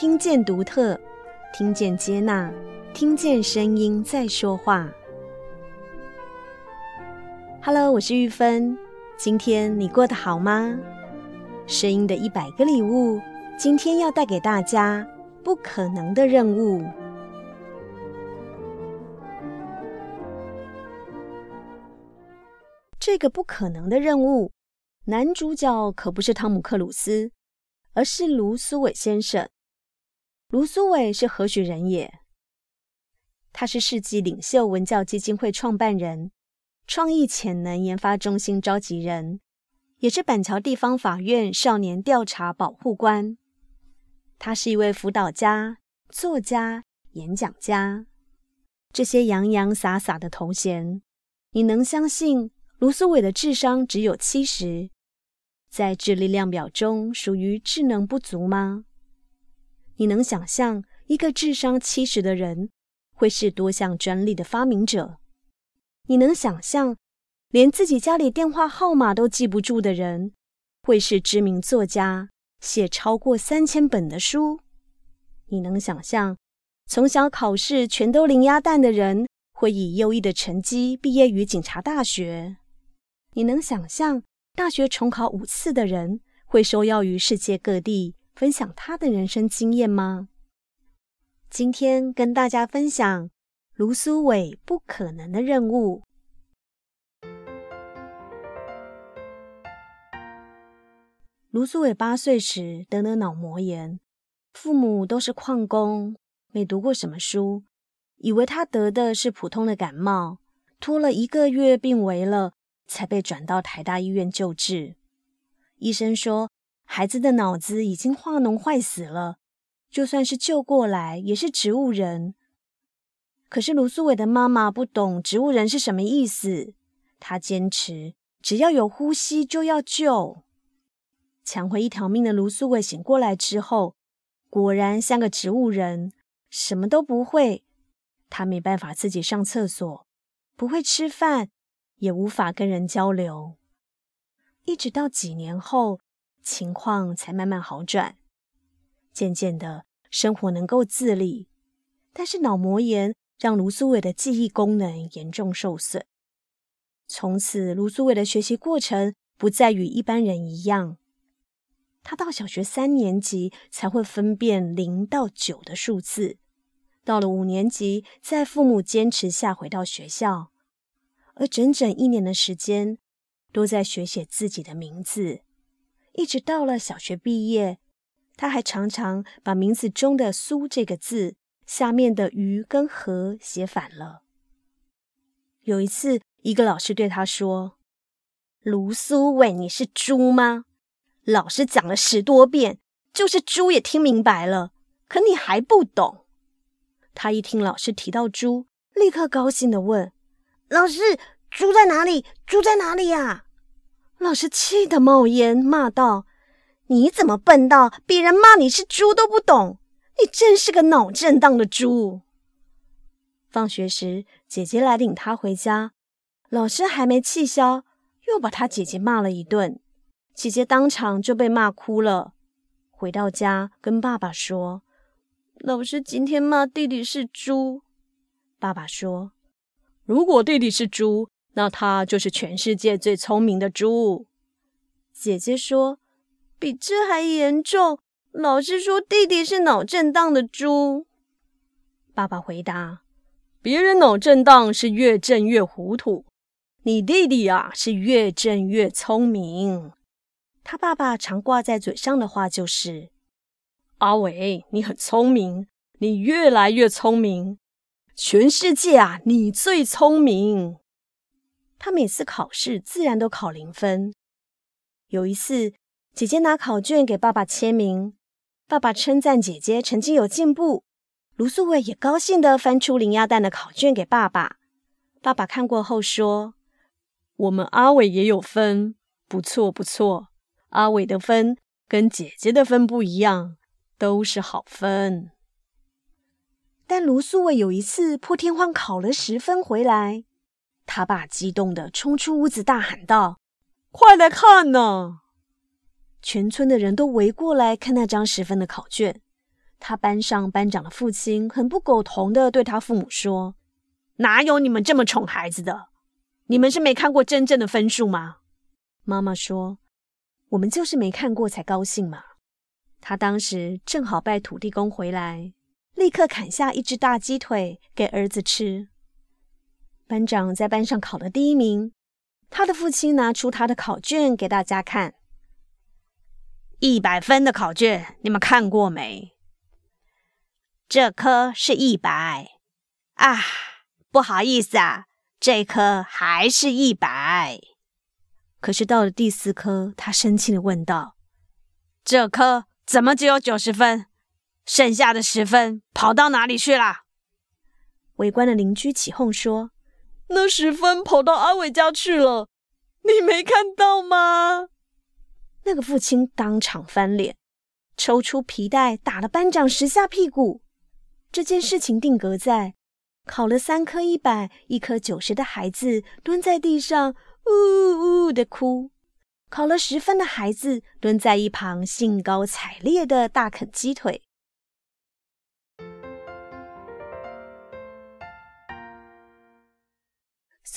听见独特，听见接纳，听见声音在说话。Hello，我是玉芬，今天你过得好吗？声音的一百个礼物，今天要带给大家不可能的任务。这个不可能的任务，男主角可不是汤姆克鲁斯，而是卢苏伟先生。卢苏伟是何许人也？他是世纪领袖文教基金会创办人，创意潜能研发中心召集人。也是板桥地方法院少年调查保护官。他是一位辅导家、作家、演讲家。这些洋洋洒洒的头衔，你能相信卢苏伟的智商只有七十，在智力量表中属于智能不足吗？你能想象一个智商七十的人会是多项专利的发明者？你能想象？连自己家里电话号码都记不住的人，会是知名作家，写超过三千本的书？你能想象从小考试全都零鸭蛋的人，会以优异的成绩毕业于警察大学？你能想象大学重考五次的人，会受邀于世界各地分享他的人生经验吗？今天跟大家分享卢苏伟不可能的任务。卢苏伟八岁时得了脑膜炎，父母都是矿工，没读过什么书，以为他得的是普通的感冒，拖了一个月病危了，才被转到台大医院救治。医生说，孩子的脑子已经化脓坏死了，就算是救过来也是植物人。可是卢苏伟的妈妈不懂植物人是什么意思，她坚持只要有呼吸就要救。抢回一条命的卢苏伟醒过来之后，果然像个植物人，什么都不会。他没办法自己上厕所，不会吃饭，也无法跟人交流。一直到几年后，情况才慢慢好转。渐渐的，生活能够自理，但是脑膜炎让卢苏伟的记忆功能严重受损。从此，卢苏伟的学习过程不再与一般人一样。他到小学三年级才会分辨零到九的数字，到了五年级，在父母坚持下回到学校，而整整一年的时间都在学写自己的名字，一直到了小学毕业，他还常常把名字中的“苏”这个字下面的“鱼”跟“禾”写反了。有一次，一个老师对他说：“卢苏伟，你是猪吗？”老师讲了十多遍，就是猪也听明白了，可你还不懂。他一听老师提到猪，立刻高兴地问：“老师，猪在哪里？猪在哪里呀？”老师气得冒烟，骂道：“你怎么笨到别人骂你是猪都不懂？你真是个脑震荡的猪！”放学时，姐姐来领他回家，老师还没气消，又把他姐姐骂了一顿。姐姐当场就被骂哭了。回到家，跟爸爸说：“老师今天骂弟弟是猪。”爸爸说：“如果弟弟是猪，那他就是全世界最聪明的猪。”姐姐说：“比这还严重，老师说弟弟是脑震荡的猪。”爸爸回答：“别人脑震荡是越震越糊涂，你弟弟啊是越震越聪明。”他爸爸常挂在嘴上的话就是：“阿伟，你很聪明，你越来越聪明，全世界啊，你最聪明。”他每次考试自然都考零分。有一次，姐姐拿考卷给爸爸签名，爸爸称赞姐姐成绩有进步，卢素伟也高兴地翻出零鸭蛋的考卷给爸爸。爸爸看过后说：“我们阿伟也有分，不错，不错。”阿伟的分跟姐姐的分不一样，都是好分。但卢苏伟有一次破天荒考了十分回来，他爸激动地冲出屋子大喊道：“快来看呐！”全村的人都围过来看那张十分的考卷，他班上班长的父亲很不苟同地对他父母说：“哪有你们这么宠孩子的？你们是没看过真正的分数吗？”妈妈说：“我们就是没看过才高兴嘛。”他当时正好拜土地公回来，立刻砍下一只大鸡腿给儿子吃。班长在班上考了第一名，他的父亲拿出他的考卷给大家看。一百分的考卷，你们看过没？这科是一百啊，不好意思啊，这科还是一百。可是到了第四科，他生气地问道：“这科怎么只有九十分？剩下的十分跑到哪里去了？”围观的邻居起哄说：“那十分跑到阿伟家去了，你没看到吗？”那个父亲当场翻脸，抽出皮带打了班长十下屁股。这件事情定格在考了三科一百、一科九十的孩子蹲在地上呜呜的哭，考了十分的孩子蹲在一旁兴高采烈的大啃鸡腿。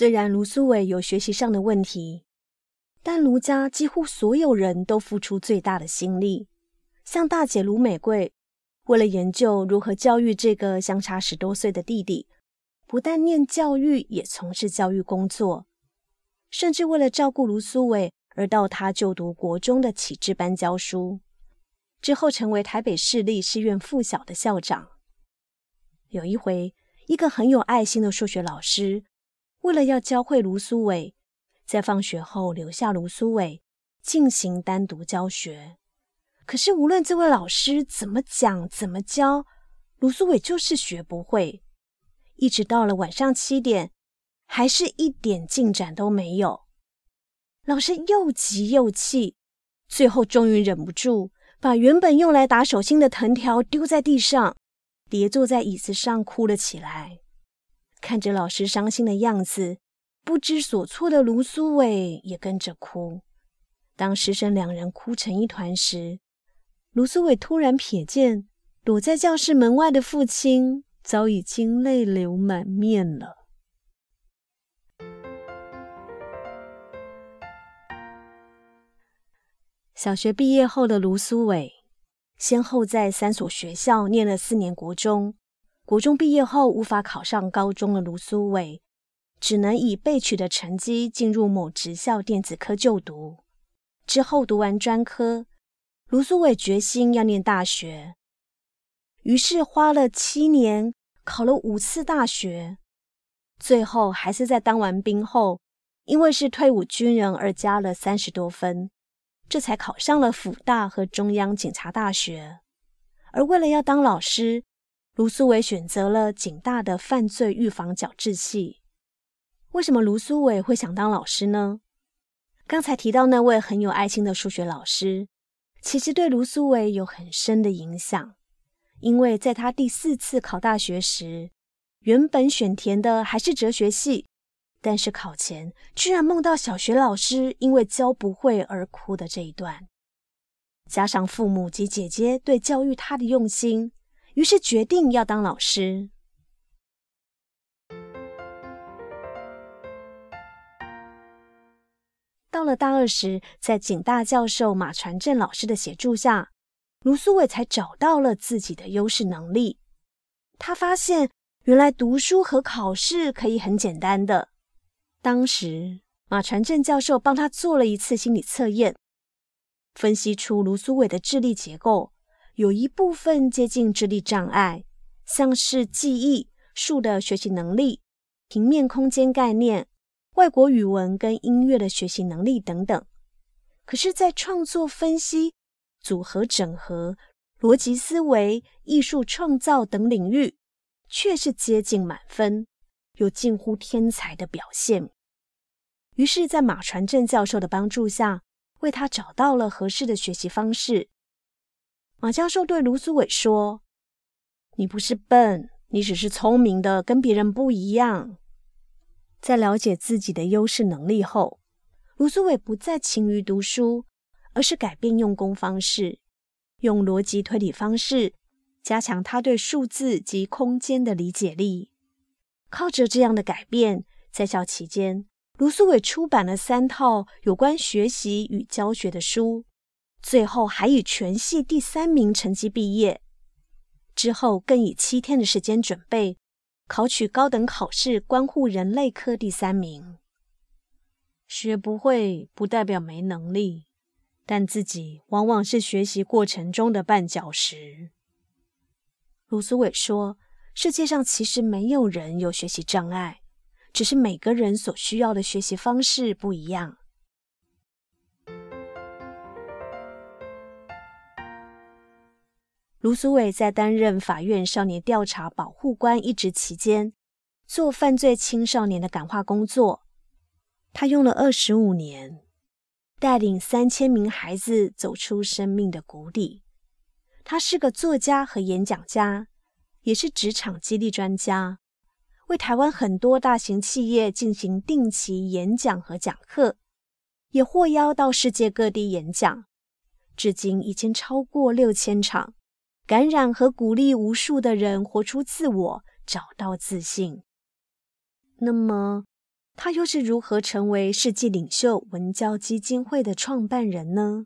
虽然卢苏伟有学习上的问题。但卢家几乎所有人都付出最大的心力，像大姐卢美贵，为了研究如何教育这个相差十多岁的弟弟，不但念教育，也从事教育工作，甚至为了照顾卢苏伟而到他就读国中的启智班教书，之后成为台北市立师院附小的校长。有一回，一个很有爱心的数学老师，为了要教会卢苏伟。在放学后留下卢苏伟进行单独教学，可是无论这位老师怎么讲怎么教，卢苏伟就是学不会。一直到了晚上七点，还是一点进展都没有。老师又急又气，最后终于忍不住，把原本用来打手心的藤条丢在地上，跌坐在椅子上哭了起来。看着老师伤心的样子。不知所措的卢苏伟也跟着哭。当师生两人哭成一团时，卢苏伟突然瞥见躲在教室门外的父亲，早已经泪流满面了。小学毕业后的卢苏伟，先后在三所学校念了四年国中。国中毕业后无法考上高中的卢苏伟，只能以被取的成绩进入某职校电子科就读。之后读完专科，卢苏伟决心要念大学，于是花了七年考了五次大学，最后还是在当完兵后，因为是退伍军人而加了三十多分，这才考上了辅大和中央警察大学。而为了要当老师，卢苏伟选择了警大的犯罪预防矫治系。为什么卢苏伟会想当老师呢？刚才提到那位很有爱心的数学老师，其实对卢苏伟有很深的影响。因为在他第四次考大学时，原本选填的还是哲学系，但是考前居然梦到小学老师因为教不会而哭的这一段，加上父母及姐姐对教育他的用心，于是决定要当老师。到了大二时，在景大教授马传正老师的协助下，卢苏伟才找到了自己的优势能力。他发现，原来读书和考试可以很简单的。当时，马传正教授帮他做了一次心理测验，分析出卢苏伟的智力结构有一部分接近智力障碍，像是记忆、数的学习能力、平面空间概念。外国语文跟音乐的学习能力等等，可是，在创作、分析、组合、整合、逻辑思维、艺术创造等领域，却是接近满分，有近乎天才的表现。于是，在马传正教授的帮助下，为他找到了合适的学习方式。马教授对卢苏伟说：“你不是笨，你只是聪明的，跟别人不一样。”在了解自己的优势能力后，卢苏伟不再勤于读书，而是改变用功方式，用逻辑推理方式加强他对数字及空间的理解力。靠着这样的改变，在校期间，卢苏伟出版了三套有关学习与教学的书，最后还以全系第三名成绩毕业。之后更以七天的时间准备，考取高等考试关护人类科第三名。学不会不代表没能力，但自己往往是学习过程中的绊脚石。卢苏伟说：“世界上其实没有人有学习障碍。”只是每个人所需要的学习方式不一样。卢苏伟在担任法院少年调查保护官一职期间，做犯罪青少年的感化工作。他用了二十五年，带领三千名孩子走出生命的谷底。他是个作家和演讲家，也是职场激励专家。为台湾很多大型企业进行定期演讲和讲课，也获邀到世界各地演讲，至今已经超过六千场，感染和鼓励无数的人活出自我，找到自信。那么，他又是如何成为世纪领袖文教基金会的创办人呢？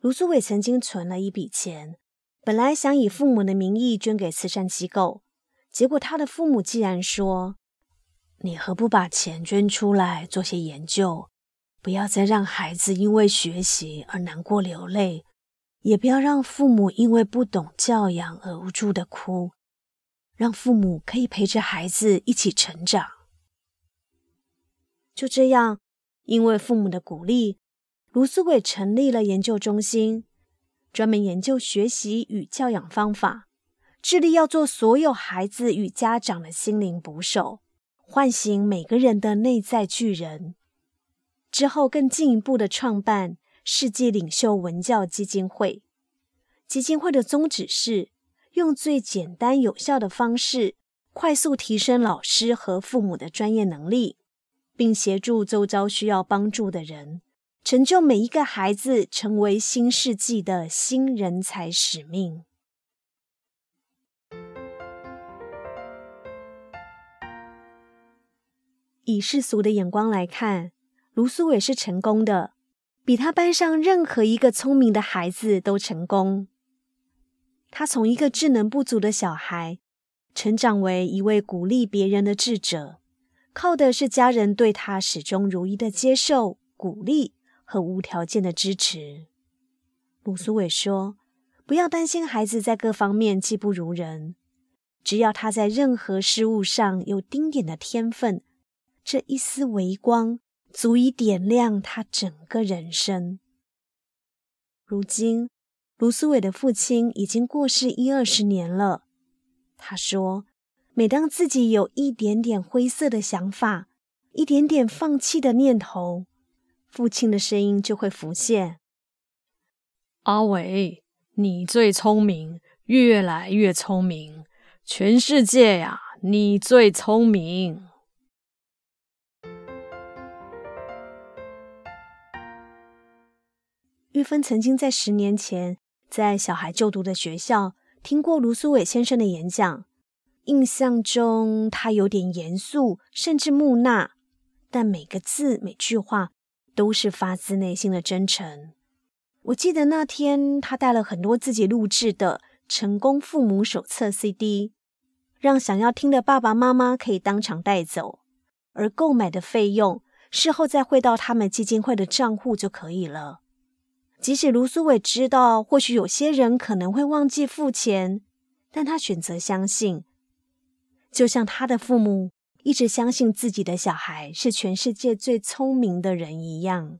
卢苏伟曾经存了一笔钱，本来想以父母的名义捐给慈善机构。结果，他的父母既然说：“你何不把钱捐出来做些研究？不要再让孩子因为学习而难过流泪，也不要让父母因为不懂教养而无助的哭，让父母可以陪着孩子一起成长。”就这样，因为父母的鼓励，卢思伟成立了研究中心，专门研究学习与教养方法。致力要做所有孩子与家长的心灵捕手，唤醒每个人的内在巨人。之后，更进一步的创办世纪领袖文教基金会。基金会的宗旨是用最简单有效的方式，快速提升老师和父母的专业能力，并协助周遭需要帮助的人，成就每一个孩子成为新世纪的新人才使命。以世俗的眼光来看，卢苏伟是成功的，比他班上任何一个聪明的孩子都成功。他从一个智能不足的小孩，成长为一位鼓励别人的智者，靠的是家人对他始终如一的接受、鼓励和无条件的支持。卢苏伟说：“不要担心孩子在各方面技不如人，只要他在任何事物上有丁点的天分。”这一丝微光足以点亮他整个人生。如今，卢思伟的父亲已经过世一二十年了。他说：“每当自己有一点点灰色的想法，一点点放弃的念头，父亲的声音就会浮现：‘阿伟，你最聪明，越来越聪明，全世界呀，你最聪明。’”玉芬曾经在十年前在小孩就读的学校听过卢苏伟先生的演讲，印象中他有点严肃，甚至木讷，但每个字每句话都是发自内心的真诚。我记得那天他带了很多自己录制的《成功父母手册》CD，让想要听的爸爸妈妈可以当场带走，而购买的费用事后再汇到他们基金会的账户就可以了。即使卢苏伟知道，或许有些人可能会忘记付钱，但他选择相信，就像他的父母一直相信自己的小孩是全世界最聪明的人一样。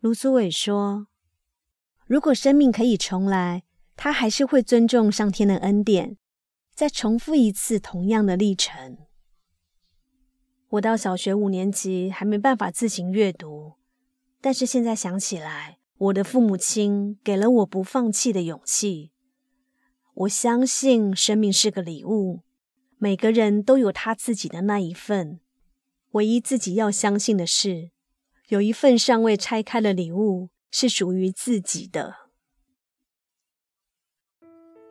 卢苏伟说：“如果生命可以重来，他还是会尊重上天的恩典，再重复一次同样的历程。”我到小学五年级还没办法自行阅读，但是现在想起来，我的父母亲给了我不放弃的勇气。我相信生命是个礼物，每个人都有他自己的那一份。唯一自己要相信的是，有一份尚未拆开的礼物是属于自己的。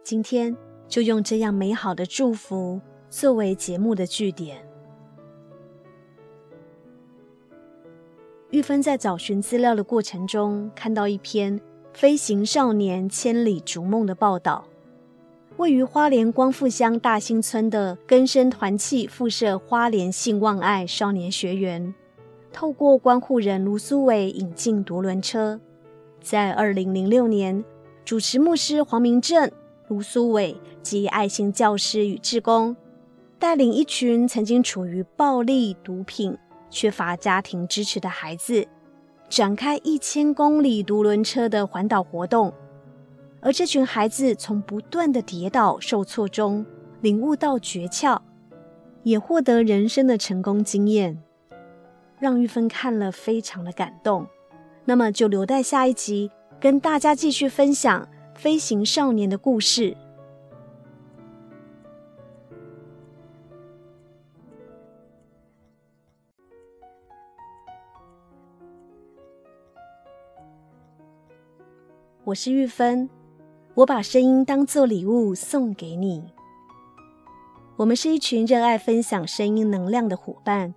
今天就用这样美好的祝福作为节目的句点。玉芬在找寻资料的过程中，看到一篇《飞行少年千里逐梦》的报道。位于花莲光复乡大兴村的根生团契附设花莲信望爱少年学员，透过关护人卢苏伟引进独轮车，在二零零六年，主持牧师黄明正、卢苏伟及爱心教师与志工，带领一群曾经处于暴力、毒品、缺乏家庭支持的孩子，展开一千公里独轮车的环岛活动。而这群孩子从不断的跌倒、受挫中领悟到诀窍，也获得人生的成功经验，让玉芬看了非常的感动。那么就留待下一集跟大家继续分享飞行少年的故事。我是玉芬。我把声音当作礼物送给你。我们是一群热爱分享声音能量的伙伴，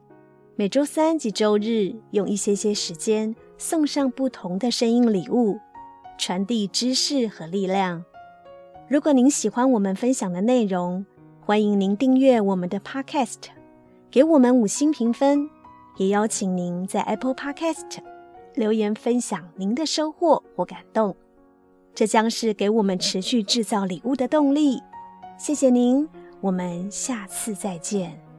每周三及周日用一些些时间送上不同的声音礼物，传递知识和力量。如果您喜欢我们分享的内容，欢迎您订阅我们的 Podcast，给我们五星评分，也邀请您在 Apple Podcast 留言分享您的收获或感动。这将是给我们持续制造礼物的动力。谢谢您，我们下次再见。